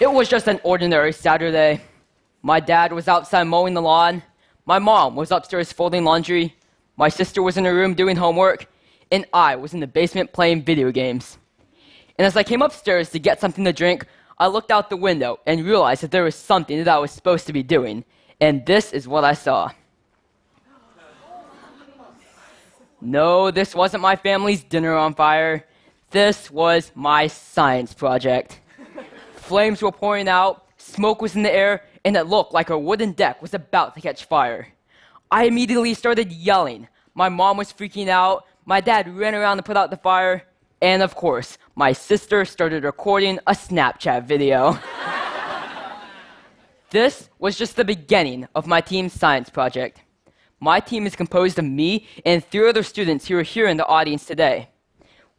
It was just an ordinary Saturday. My dad was outside mowing the lawn. My mom was upstairs folding laundry. My sister was in her room doing homework. And I was in the basement playing video games. And as I came upstairs to get something to drink, I looked out the window and realized that there was something that I was supposed to be doing. And this is what I saw. No, this wasn't my family's dinner on fire. This was my science project. Flames were pouring out, smoke was in the air, and it looked like our wooden deck was about to catch fire. I immediately started yelling. My mom was freaking out. My dad ran around to put out the fire. And of course, my sister started recording a Snapchat video. this was just the beginning of my team's science project. My team is composed of me and three other students who are here in the audience today.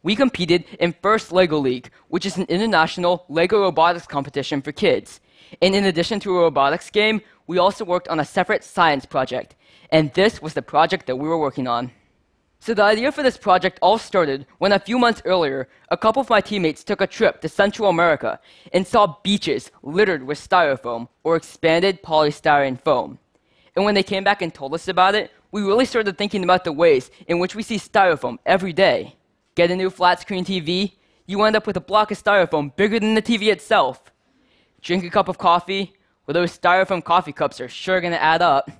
We competed in First LEGO League, which is an international LEGO robotics competition for kids. And in addition to a robotics game, we also worked on a separate science project. And this was the project that we were working on. So the idea for this project all started when a few months earlier, a couple of my teammates took a trip to Central America and saw beaches littered with styrofoam or expanded polystyrene foam. And when they came back and told us about it, we really started thinking about the ways in which we see styrofoam every day. Get a new flat screen TV, you end up with a block of styrofoam bigger than the TV itself. Drink a cup of coffee, well, those styrofoam coffee cups are sure going to add up.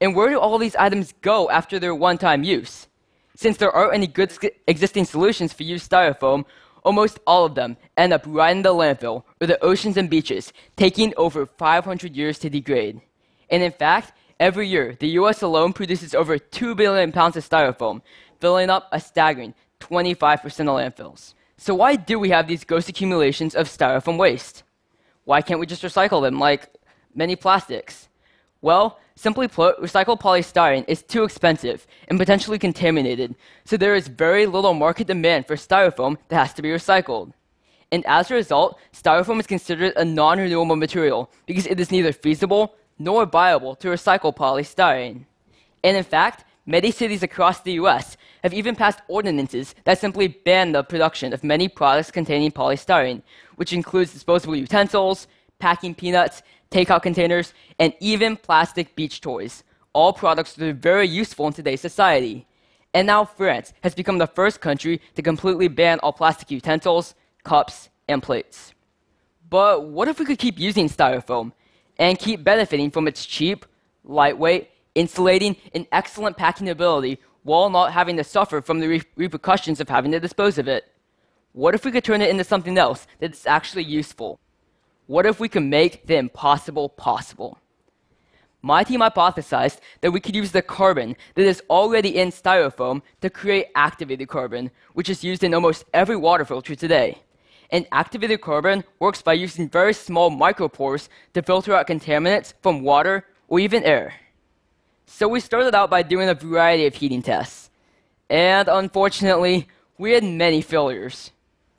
And where do all these items go after their one time use? Since there aren't any good existing solutions for used styrofoam, almost all of them end up right in the landfill or the oceans and beaches, taking over 500 years to degrade. And in fact, every year, the US alone produces over 2 billion pounds of styrofoam, filling up a staggering 25% of landfills. So, why do we have these ghost accumulations of styrofoam waste? Why can't we just recycle them like many plastics? Well, simply put, recycled polystyrene is too expensive and potentially contaminated, so there is very little market demand for styrofoam that has to be recycled. And as a result, styrofoam is considered a non renewable material because it is neither feasible nor viable to recycle polystyrene. And in fact, many cities across the US have even passed ordinances that simply ban the production of many products containing polystyrene, which includes disposable utensils, packing peanuts, takeout containers, and even plastic beach toys. All products that are very useful in today's society. And now France has become the first country to completely ban all plastic utensils, cups, and plates. But what if we could keep using styrofoam and keep benefiting from its cheap, lightweight, insulating, and excellent packing ability while not having to suffer from the re- repercussions of having to dispose of it? What if we could turn it into something else that's actually useful? What if we could make the impossible possible? My team hypothesized that we could use the carbon that is already in styrofoam to create activated carbon, which is used in almost every water filter today. And activated carbon works by using very small micropores to filter out contaminants from water or even air. So we started out by doing a variety of heating tests. And unfortunately, we had many failures.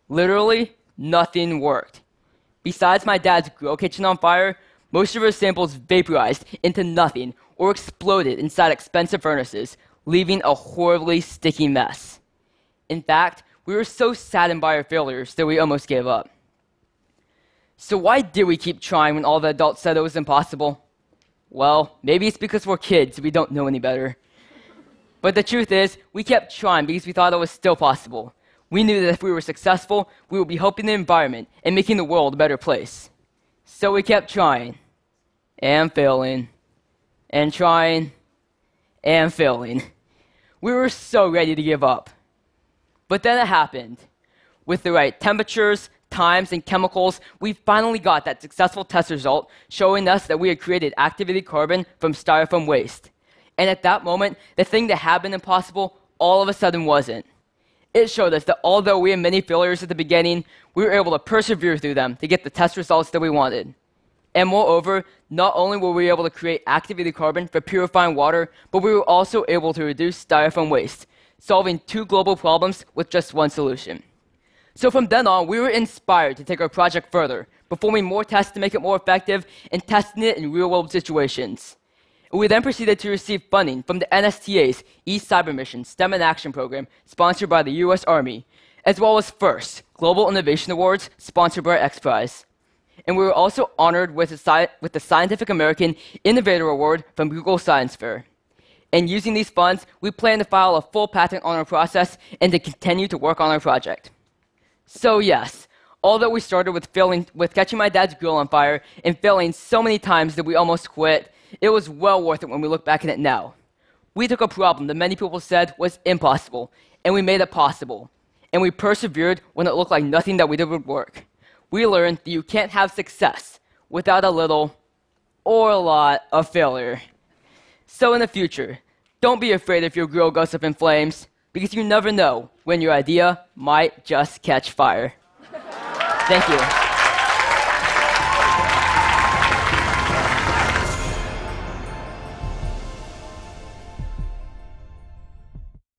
Literally, nothing worked. Besides my dad's grill kitchen on fire, most of our samples vaporized into nothing or exploded inside expensive furnaces, leaving a horribly sticky mess. In fact, we were so saddened by our failures that we almost gave up. So, why did we keep trying when all the adults said it was impossible? Well, maybe it's because we're kids, we don't know any better. But the truth is, we kept trying because we thought it was still possible. We knew that if we were successful, we would be helping the environment and making the world a better place. So we kept trying and failing and trying and failing. We were so ready to give up. But then it happened. With the right temperatures, times, and chemicals, we finally got that successful test result showing us that we had created activated carbon from styrofoam waste. And at that moment, the thing that had been impossible all of a sudden wasn't. It showed us that although we had many failures at the beginning, we were able to persevere through them to get the test results that we wanted. And moreover, not only were we able to create activated carbon for purifying water, but we were also able to reduce styrofoam waste, solving two global problems with just one solution. So from then on, we were inspired to take our project further, performing more tests to make it more effective and testing it in real world situations. We then proceeded to receive funding from the NSTA's eCYBERMISSION STEM in Action program, sponsored by the US Army, as well as FIRST, Global Innovation Awards, sponsored by X Prize. and we were also honored with, sci- with the Scientific American Innovator Award from Google Science Fair. And using these funds, we plan to file a full patent on our process and to continue to work on our project. So, yes, although we started with, failing, with catching my dad's grill on fire and failing so many times that we almost quit, it was well worth it when we look back at it now. We took a problem that many people said was impossible, and we made it possible. And we persevered when it looked like nothing that we did would work. We learned that you can't have success without a little or a lot of failure. So, in the future, don't be afraid if your grill goes up in flames, because you never know when your idea might just catch fire. Thank you.